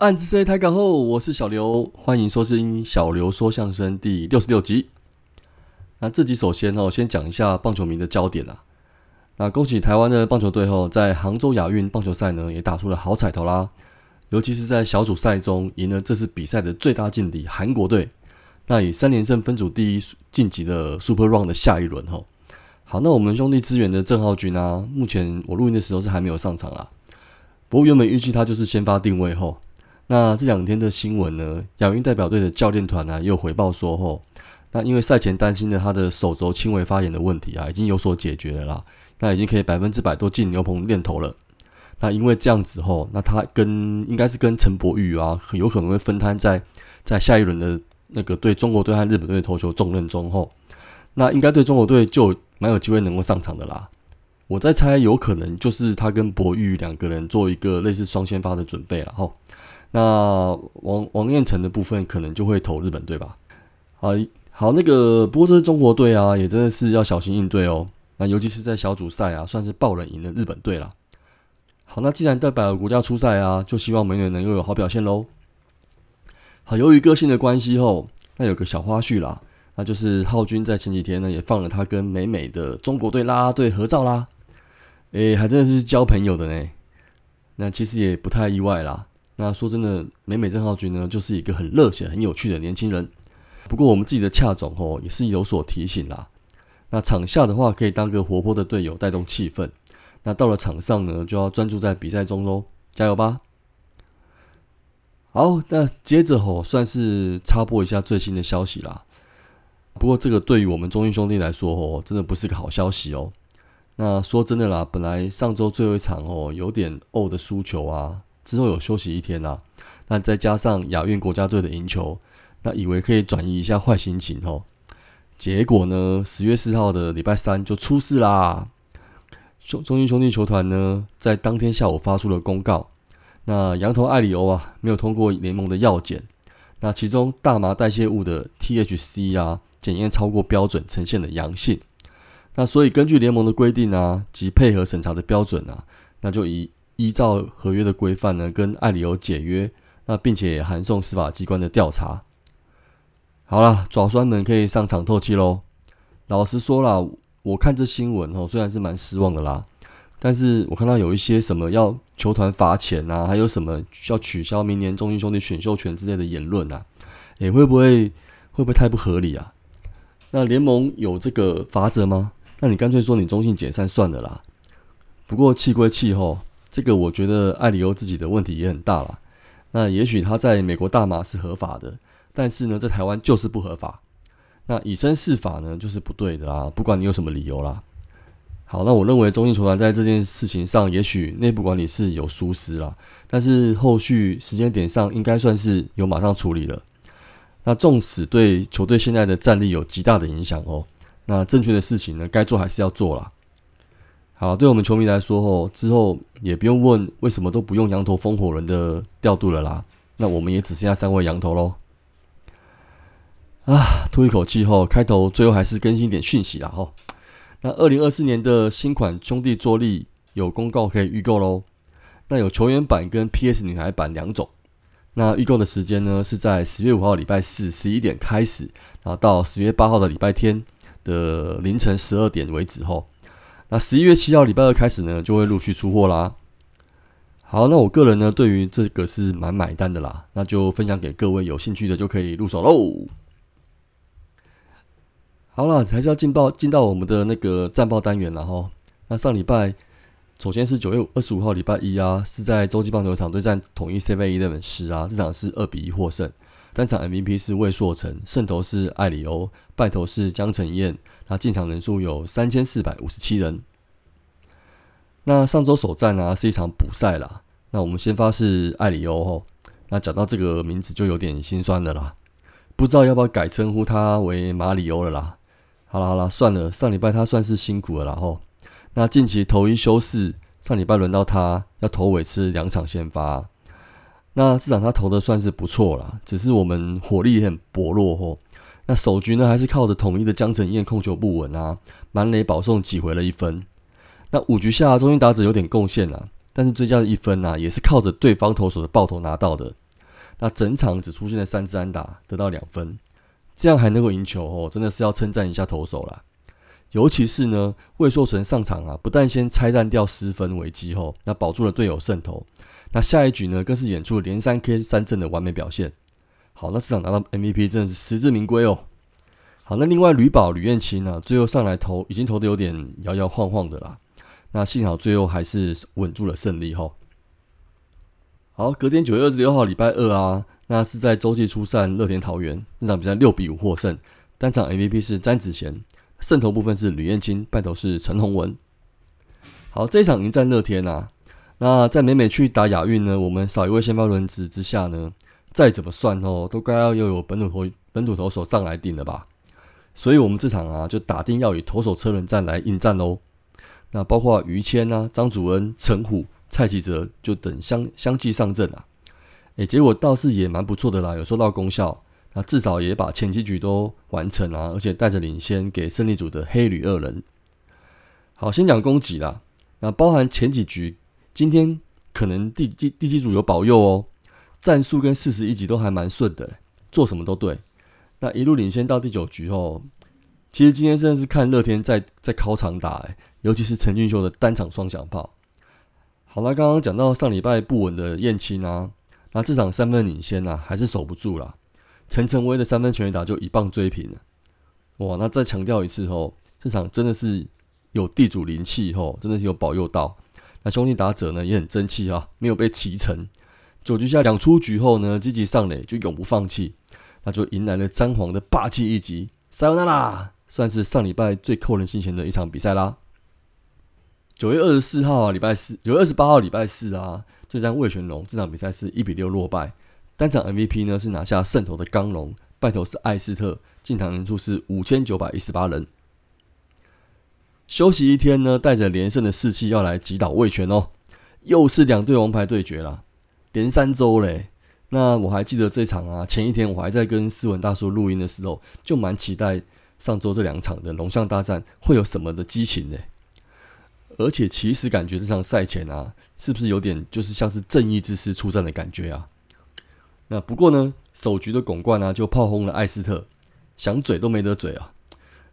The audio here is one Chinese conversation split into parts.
暗之 C 台港后，我是小刘，欢迎收听小刘说相声第六十六集。那这集首先哦，先讲一下棒球迷的焦点啦。那恭喜台湾的棒球队后，在杭州亚运棒球赛呢，也打出了好彩头啦。尤其是在小组赛中赢了这次比赛的最大劲敌韩国队，那以三连胜分组第一晋级的 Super Run 的下一轮吼。好，那我们兄弟支援的郑浩君啊，目前我录音的时候是还没有上场啦。不过原本预计他就是先发定位后。那这两天的新闻呢？亚运代表队的教练团呢又回报说，吼，那因为赛前担心的他的手肘轻微发炎的问题啊，已经有所解决了啦。那已经可以百分之百都进牛棚练头了。那因为这样子后，那他跟应该是跟陈柏宇啊，很有可能会分摊在在下一轮的那个对中国队和日本队投球重任中后，那应该对中国队就蛮有机会能够上场的啦。我在猜，有可能就是他跟博玉两个人做一个类似双先发的准备了吼。那王王彦成的部分可能就会投日本队吧。好，好，那个不过这是中国队啊，也真的是要小心应对哦。那尤其是在小组赛啊，算是爆冷赢了日本队了。好，那既然代表国家出赛啊，就希望美女能够有好表现喽。好，由于个性的关系后，那有个小花絮啦，那就是浩军在前几天呢也放了他跟美美的中国队啦啦队合照啦。诶，还真的是交朋友的呢。那其实也不太意外啦。那说真的，美美郑浩君呢，就是一个很热血、很有趣的年轻人。不过我们自己的恰总哦，也是有所提醒啦。那场下的话，可以当个活泼的队友，带动气氛。那到了场上呢，就要专注在比赛中喽，加油吧！好，那接着吼，算是插播一下最新的消息啦。不过这个对于我们中英兄弟来说哦，真的不是个好消息哦。那说真的啦，本来上周最后一场哦，有点呕的输球啊，之后有休息一天呐，那再加上亚运国家队的赢球，那以为可以转移一下坏心情哦，结果呢，十月四号的礼拜三就出事啦。兄中英兄弟球团呢，在当天下午发出了公告，那羊头艾里欧啊，没有通过联盟的药检，那其中大麻代谢物的 THC 啊，检验超过标准，呈现了阳性。那所以根据联盟的规定啊，及配合审查的标准啊，那就以依照合约的规范呢，跟艾里欧解约，那并且函送司法机关的调查。好了，爪酸们可以上场透气喽。老实说了，我看这新闻哦，虽然是蛮失望的啦，但是我看到有一些什么要球团罚钱啊，还有什么要取消明年中英兄弟选秀权之类的言论啊，诶，会不会会不会太不合理啊？那联盟有这个法则吗？那你干脆说你中信解散算了啦。不过气归气吼，这个我觉得艾里欧自己的问题也很大啦。那也许他在美国大麻是合法的，但是呢，在台湾就是不合法。那以身试法呢，就是不对的啦。不管你有什么理由啦。好，那我认为中信球团在这件事情上，也许内部管理是有疏失啦，但是后续时间点上应该算是有马上处理了。那纵使对球队现在的战力有极大的影响哦。那正确的事情呢，该做还是要做啦。好，对我们球迷来说，哦，之后也不用问为什么都不用羊头烽火人的调度了啦。那我们也只剩下三位羊头喽。啊，吐一口气后，开头最后还是更新一点讯息啦，吼。那二零二四年的新款兄弟桌历有公告可以预购喽。那有球员版跟 PS 女孩版两种。那预购的时间呢，是在十月五号礼拜四十一点开始，然后到十月八号的礼拜天。的凌晨十二点为止后，那十一月七号礼拜二开始呢，就会陆续出货啦。好，那我个人呢，对于这个是蛮买单的啦，那就分享给各位有兴趣的就可以入手喽。好了，还是要进报进到我们的那个战报单元了哈。那上礼拜。首先是九月二十五号礼拜一啊，是在洲际棒球场对战统一 Seven Eleven 十啊，这场是二比一获胜。单场 MVP 是魏硕成，胜投是艾里欧，败投是江承燕。那进场人数有三千四百五十七人。那上周首战呢是一场补赛啦。那我们先发是艾里欧吼。那讲到这个名字就有点心酸的啦，不知道要不要改称呼他为马里欧了啦。好了好了，算了，上礼拜他算是辛苦了啦吼。那近期投一休四，上礼拜轮到他要投尾吃两场先发，那这场他投的算是不错啦，只是我们火力也很薄弱吼。那首局呢还是靠着统一的江承燕控球不稳啊，满垒保送挤回了一分。那五局下中心打者有点贡献啊，但是追加的一分啊也是靠着对方投手的爆头拿到的。那整场只出现了三支安打，得到两分，这样还能够赢球哦，真的是要称赞一下投手了。尤其是呢，魏硕成上场啊，不但先拆弹掉失分危机后，那保住了队友胜投，那下一局呢，更是演出了连三 K 三振的完美表现。好，那这场拿到 MVP 真的是实至名归哦。好，那另外吕宝吕彦青呢，最后上来投已经投的有点摇摇晃晃的啦，那幸好最后还是稳住了胜利吼。好，隔天九月二十六号礼拜二啊，那是在洲际出战乐天桃园那场比赛六比五获胜，单场 MVP 是詹子贤。胜投部分是吕彦青，败投是陈宏文。好，这一场迎战乐天啊，那在美美去打亚运呢，我们少一位先发轮值之下呢，再怎么算哦，都该要又有本土投本土投手上来顶了吧？所以，我们这场啊，就打定要以投手车轮战来应战喽。那包括于谦啊、张祖恩、陈虎、蔡启哲，就等相相继上阵啊。诶，结果倒是也蛮不错的啦，有收到功效。那至少也把前几局都完成啊，而且带着领先给胜利组的黑旅二人。好，先讲攻击啦。那包含前几局，今天可能第第第几组有保佑哦，战术跟四十一局都还蛮顺的，做什么都对。那一路领先到第九局后，其实今天真的是看乐天在在考场打，尤其是陈俊秀的单场双响炮。好了，刚刚讲到上礼拜不稳的燕青啊，那这场三分领先啊，还是守不住了。陈晨威的三分全垒打就一棒追平了，哇！那再强调一次吼，这场真的是有地主灵气吼，真的是有保佑到。那兄弟打者呢也很争气啊，没有被骑成。九局下两出局后呢，积极上垒就永不放弃，那就迎来了詹皇的霸气一击，塞欧纳拉，算是上礼拜最扣人心弦的一场比赛啦。九月二十四号啊，礼拜四；九月二十八号礼拜四啊，就战魏全龙，这场比赛是一比六落败。单场 MVP 呢是拿下胜投的刚龙，败投是艾斯特，进场人数是五千九百一十八人。休息一天呢，带着连胜的士气要来击倒魏权哦，又是两队王牌对决啦，连三周嘞。那我还记得这场啊，前一天我还在跟斯文大叔录音的时候，就蛮期待上周这两场的龙象大战会有什么的激情呢？而且其实感觉这场赛前啊，是不是有点就是像是正义之师出战的感觉啊？那不过呢，首局的拱冠啊，就炮轰了艾斯特，想嘴都没得嘴啊！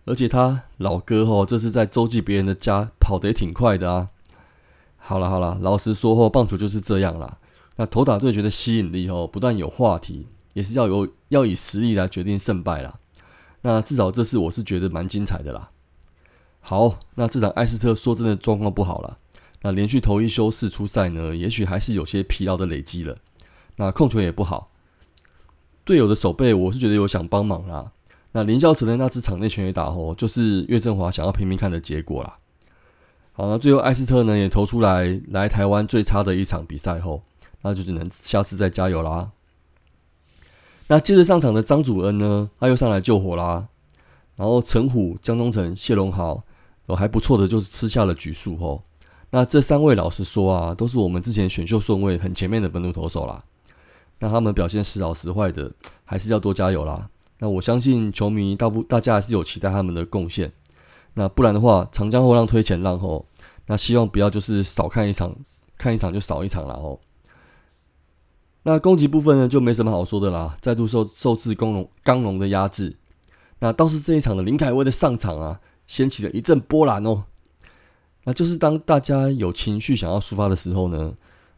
而且他老哥吼，这是在周记别人的家跑得也挺快的啊。好了好了，老实说吼，棒球就是这样啦。那投打对决的吸引力吼，不但有话题，也是要有要以实力来决定胜败啦。那至少这次我是觉得蛮精彩的啦。好，那这场艾斯特说真的状况不好了。那连续投一休四出赛呢，也许还是有些疲劳的累积了。那控球也不好，队友的手背我是觉得有想帮忙啦。那林孝成的那支场内全垒打吼，就是岳振华想要拼命看的结果啦。好，那最后艾斯特呢也投出来来台湾最差的一场比赛后，那就只能下次再加油啦。那接着上场的张祖恩呢，他又上来救火啦。然后陈虎、江中诚、谢龙豪，哦还不错的，就是吃下了局数哦。那这三位老实说啊，都是我们之前选秀顺位很前面的本土投手啦。那他们表现时好时坏的，还是要多加油啦。那我相信球迷大部大家还是有期待他们的贡献。那不然的话，长江后浪推前浪吼，那希望不要就是少看一场，看一场就少一场了哦。那攻击部分呢，就没什么好说的啦，再度受受制攻龙刚龙的压制。那倒是这一场的林凯威的上场啊，掀起了一阵波澜哦。那就是当大家有情绪想要抒发的时候呢。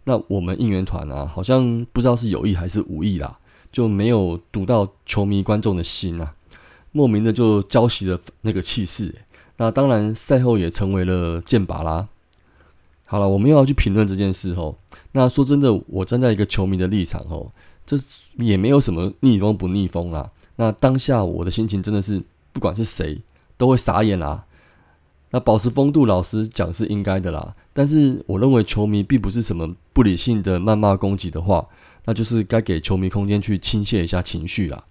那我们应援团啊，好像不知道是有意还是无意啦，就没有堵到球迷观众的心啊，莫名的就浇熄了那个气势。那当然赛后也成为了剑拔啦。好了，我们又要去评论这件事哦。那说真的，我站在一个球迷的立场哦，这也没有什么逆风不逆风啦。那当下我的心情真的是，不管是谁都会傻眼啦。那保持风度，老实讲是应该的啦。但是我认为球迷并不是什么不理性的谩骂攻击的话，那就是该给球迷空间去倾泻一下情绪啦。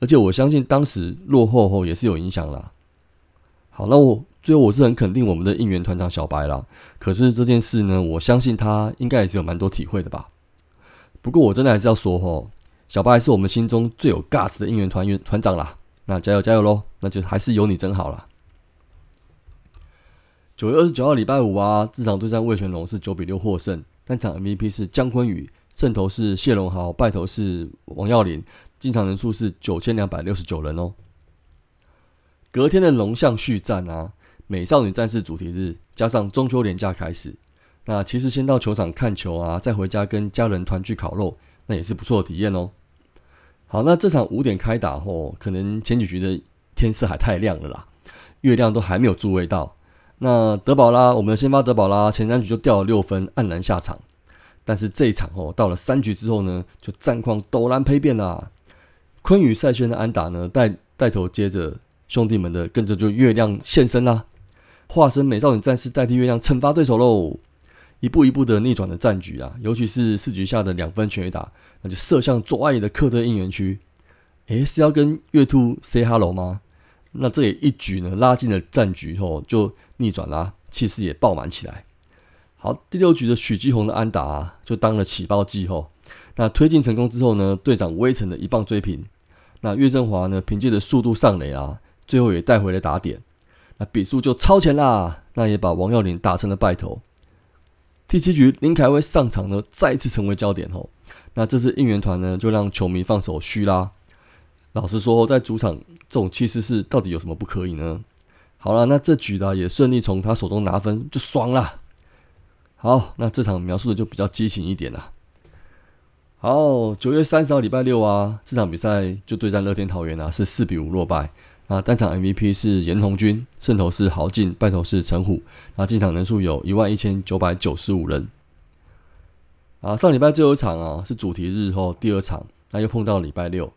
而且我相信当时落后后也是有影响啦。好，那我最后我是很肯定我们的应援团长小白啦。可是这件事呢，我相信他应该也是有蛮多体会的吧。不过我真的还是要说吼，小白是我们心中最有 gas 的应援团员团长啦。那加油加油喽！那就还是有你真好了。九月二十九号礼拜五啊，这场对战魏全龙是九比六获胜，单场 MVP 是姜昆宇，胜投是谢龙豪，败投是王耀林，进场人数是九千两百六十九人哦。隔天的龙象续战啊，美少女战士主题日加上中秋连假开始，那其实先到球场看球啊，再回家跟家人团聚烤肉，那也是不错的体验哦。好，那这场五点开打后，可能前几局的天色还太亮了啦，月亮都还没有注位到。那德保拉，我们先发德保拉前三局就掉了六分，黯然下场。但是这一场哦，到了三局之后呢，就战况陡然丕变啦。昆宇赛轩的安打呢，带带头接着兄弟们的跟着就月亮现身啦，化身美少女战士代替月亮惩罚对手喽。一步一步的逆转的战局啊，尤其是四局下的两分全垒打，那就射向左外野的克特应援区。诶，是要跟月兔 say hello 吗？那这也一举呢拉近了战局后就逆转啦，气势也爆满起来。好，第六局的许基宏的安打，就当了起爆剂后，那推进成功之后呢，队长威城的一棒追平。那岳振华呢，凭借着速度上垒啊，最后也带回了打点，那比数就超前啦。那也把王耀林打成了败投。第七局，林凯威上场呢，再次成为焦点吼。那这次应援团呢，就让球迷放手虚啦。老实说，在主场这种气势是到底有什么不可以呢？好了，那这局呢也顺利从他手中拿分，就爽了。好，那这场描述的就比较激情一点了。好，九月三十号礼拜六啊，这场比赛就对战乐天桃园啊，是四比五落败。那单场 MVP 是严红军，胜投是豪进，败投是陈虎。那进场人数有一万一千九百九十五人。啊，上礼拜最后一场啊是主题日后第二场，那又碰到礼拜六。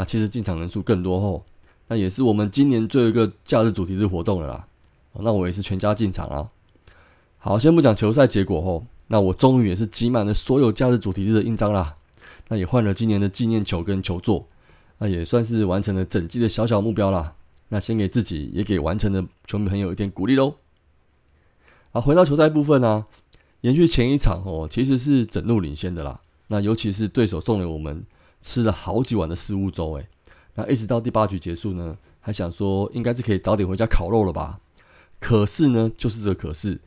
那其实进场人数更多后，那也是我们今年最后一个假日主题日活动了啦。那我也是全家进场啊。好，先不讲球赛结果后，那我终于也是集满了所有假日主题日的印章啦。那也换了今年的纪念球跟球座。那也算是完成了整季的小小目标啦。那先给自己，也给完成的球迷朋友一点鼓励喽。啊，回到球赛部分呢，延续前一场哦，其实是整路领先的啦。那尤其是对手送了我们吃了好几碗的食物粥，诶，那一直到第八局结束呢，还想说应该是可以早点回家烤肉了吧。可是呢，就是这可是，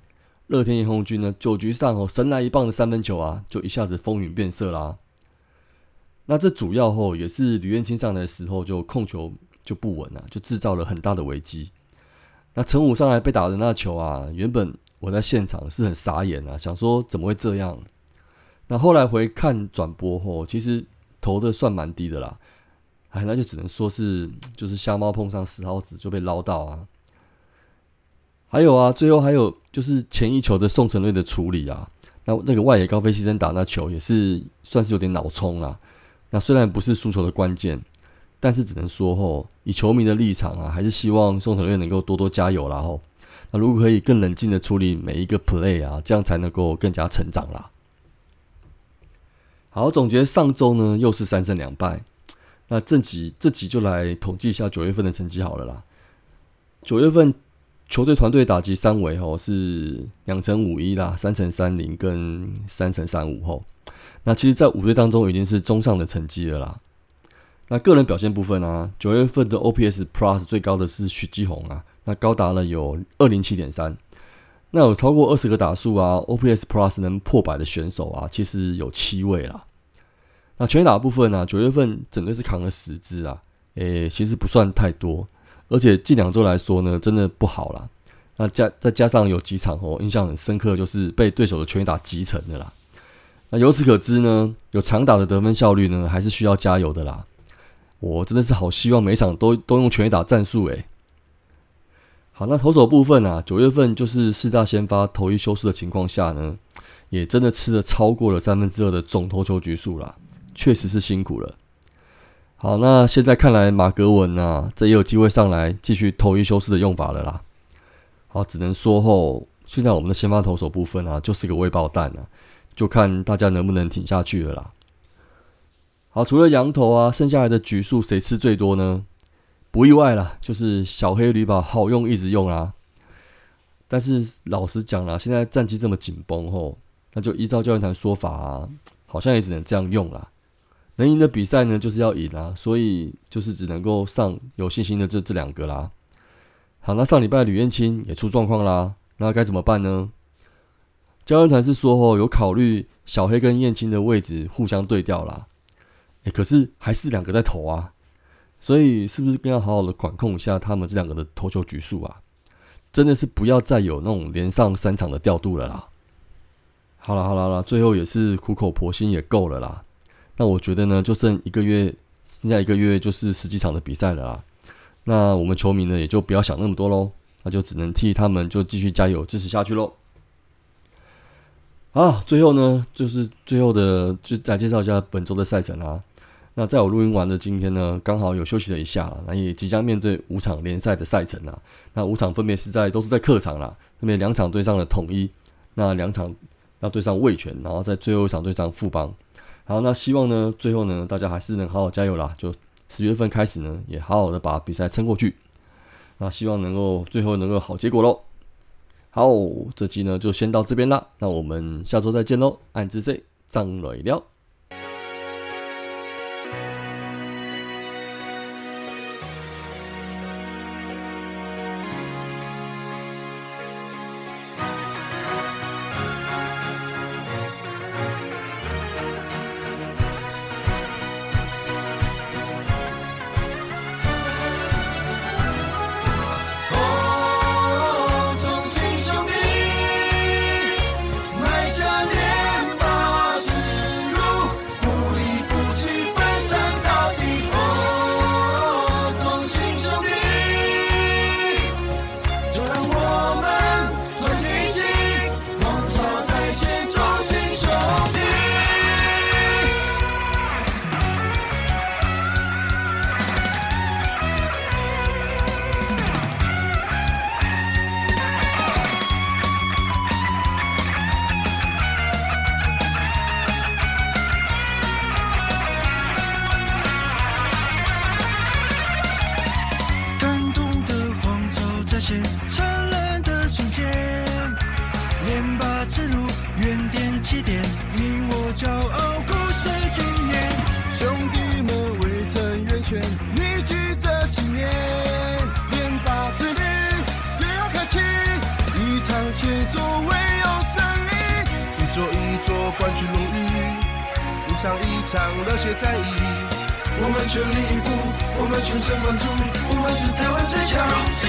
乐天炎红军呢九局上哦神来一棒的三分球啊，就一下子风云变色啦。那这主要后也是吕彦青上来的时候就控球就不稳了，就制造了很大的危机。那陈武上来被打的那球啊，原本我在现场是很傻眼啊，想说怎么会这样？那后来回看转播后，其实投的算蛮低的啦。哎，那就只能说是 就是瞎猫碰上死耗子就被捞到啊。还有啊，最后还有就是前一球的宋承瑞的处理啊，那那个外野高飞牺牲打那球也是算是有点脑冲啦。那虽然不是输球的关键，但是只能说吼，以球迷的立场啊，还是希望宋承瑞能够多多加油啦吼。那如果可以更冷静的处理每一个 play 啊，这样才能够更加成长啦。好，总结上周呢，又是三胜两败。那这集这集就来统计一下九月份的成绩好了啦。九月份球队团队打击三围吼是两成五一啦，三成三零跟三成三五吼。那其实，在五队当中已经是中上的成绩了啦。那个人表现部分啊，九月份的 OPS Plus 最高的是许继宏啊，那高达了有二零七点三。那有超过二十个打数啊，OPS Plus 能破百的选手啊，其实有七位啦。那全打部分呢，九月份整队是扛了十支啊，诶，其实不算太多，而且近两周来说呢，真的不好啦。那加再加上有几场哦，印象很深刻，就是被对手的全打击沉的啦。那由此可知呢，有长打的得分效率呢，还是需要加油的啦。我真的是好希望每场都都用全垒打战术诶。好，那投手部分啊，九月份就是四大先发投一休四的情况下呢，也真的吃了超过了三分之二的总投球局数啦，确实是辛苦了。好，那现在看来马格文啊，这也有机会上来继续投一休四的用法了啦。好，只能说后现在我们的先发投手部分啊，就是个未爆弹啊。就看大家能不能挺下去了啦。好，除了羊头啊，剩下来的局数谁吃最多呢？不意外啦，就是小黑驴吧，好用一直用啊。但是老实讲啦，现在战绩这么紧绷吼，那就依照教练团说法啊，好像也只能这样用啦。能赢的比赛呢，就是要赢啊，所以就是只能够上有信心的这这两个啦。好，那上礼拜吕彦青也出状况啦，那该怎么办呢？教练团是说吼，有考虑小黑跟燕青的位置互相对调啦。诶，可是还是两个在投啊，所以是不是更要好好的管控一下他们这两个的投球局数啊？真的是不要再有那种连上三场的调度了啦。好了好了啦，最后也是苦口婆心也够了啦。那我觉得呢，就剩一个月，剩下一个月就是十几场的比赛了啦。那我们球迷呢，也就不要想那么多喽，那就只能替他们就继续加油支持下去喽。啊，最后呢，就是最后的就再介绍一下本周的赛程啊。那在我录音完的今天呢，刚好有休息了一下了，那也即将面对五场联赛的赛程啊。那五场分别是在都是在客场啦，分别两场对上了统一，那两场要对上味全，然后在最后一场对上富邦。好，那希望呢，最后呢，大家还是能好好加油啦。就十月份开始呢，也好好的把比赛撑过去。那希望能够最后能够好结果喽。好，这期呢就先到这边啦，那我们下周再见喽。暗之 C 张磊聊。全力以赴，我们全神贯注，我们是台湾最强。